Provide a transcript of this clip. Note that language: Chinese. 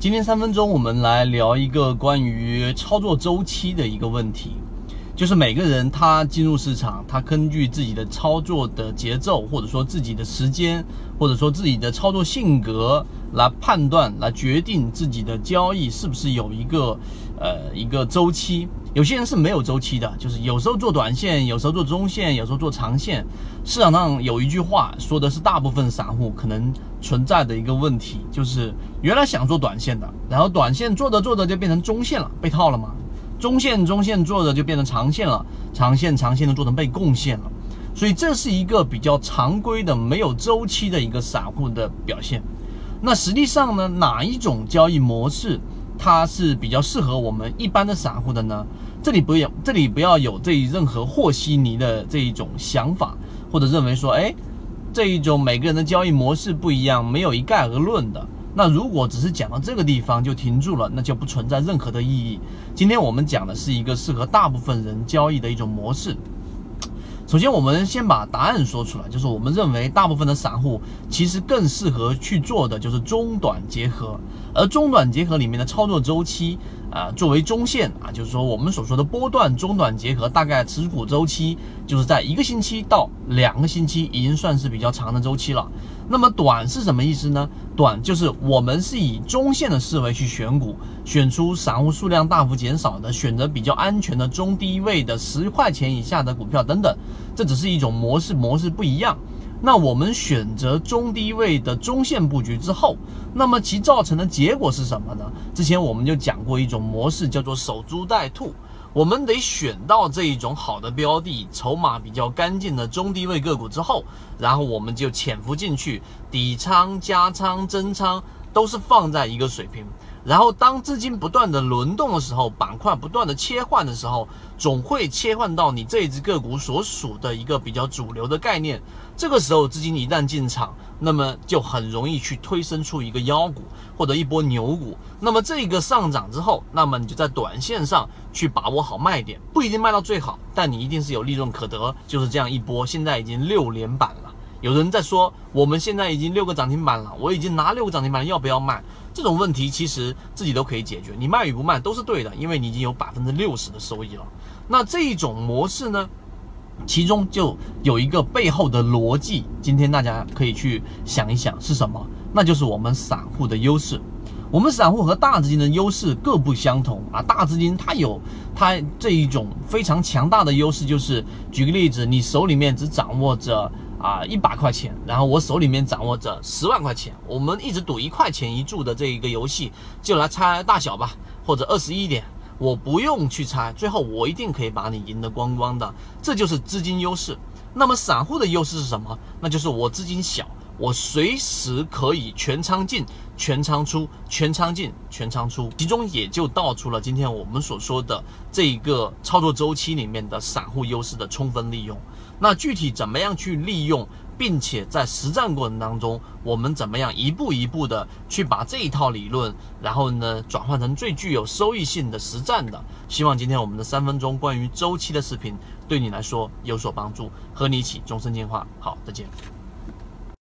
今天三分钟，我们来聊一个关于操作周期的一个问题，就是每个人他进入市场，他根据自己的操作的节奏，或者说自己的时间，或者说自己的操作性格来判断，来决定自己的交易是不是有一个呃一个周期。有些人是没有周期的，就是有时候做短线，有时候做中线，有时候做长线。市场上有一句话说的是，大部分散户可能存在的一个问题，就是原来想做短线的，然后短线做着做着就变成中线了，被套了嘛。中线中线做着就变成长线了，长线长线的做成被贡献了。所以这是一个比较常规的没有周期的一个散户的表现。那实际上呢，哪一种交易模式？它是比较适合我们一般的散户的呢？这里不要，这里不要有这任何和稀泥的这一种想法，或者认为说，哎，这一种每个人的交易模式不一样，没有一概而论的。那如果只是讲到这个地方就停住了，那就不存在任何的意义。今天我们讲的是一个适合大部分人交易的一种模式。首先，我们先把答案说出来，就是我们认为大部分的散户其实更适合去做的就是中短结合，而中短结合里面的操作周期啊，作为中线啊，就是说我们所说的波段中短结合，大概持股周期就是在一个星期到两个星期，已经算是比较长的周期了。那么短是什么意思呢？短就是我们是以中线的思维去选股，选出散户数量大幅减少的，选择比较安全的中低位的十块钱以下的股票等等。这只是一种模式，模式不一样。那我们选择中低位的中线布局之后，那么其造成的结果是什么呢？之前我们就讲过一种模式，叫做守株待兔。我们得选到这一种好的标的，筹码比较干净的中低位个股之后，然后我们就潜伏进去，底仓、加仓、增仓都是放在一个水平。然后当资金不断的轮动的时候，板块不断的切换的时候，总会切换到你这一只个股所属的一个比较主流的概念。这个时候资金一旦进场，那么就很容易去推生出一个妖股或者一波牛股。那么这个上涨之后，那么你就在短线上去把握好卖点，不一定卖到最好，但你一定是有利润可得。就是这样一波，现在已经六连板了。有人在说，我们现在已经六个涨停板了，我已经拿六个涨停板，要不要卖？这种问题其实自己都可以解决，你卖与不卖都是对的，因为你已经有百分之六十的收益了。那这一种模式呢？其中就有一个背后的逻辑，今天大家可以去想一想是什么？那就是我们散户的优势。我们散户和大资金的优势各不相同啊。大资金它有它这一种非常强大的优势，就是举个例子，你手里面只掌握着啊一百块钱，然后我手里面掌握着十万块钱，我们一直赌一块钱一注的这一个游戏，就来猜大小吧，或者二十一点。我不用去猜，最后我一定可以把你赢得光光的，这就是资金优势。那么散户的优势是什么？那就是我资金小，我随时可以全仓进、全仓出、全仓进、全仓出，其中也就道出了今天我们所说的这一个操作周期里面的散户优势的充分利用。那具体怎么样去利用？并且在实战过程当中，我们怎么样一步一步的去把这一套理论，然后呢转换成最具有收益性的实战的？希望今天我们的三分钟关于周期的视频对你来说有所帮助，和你一起终身进化。好，再见。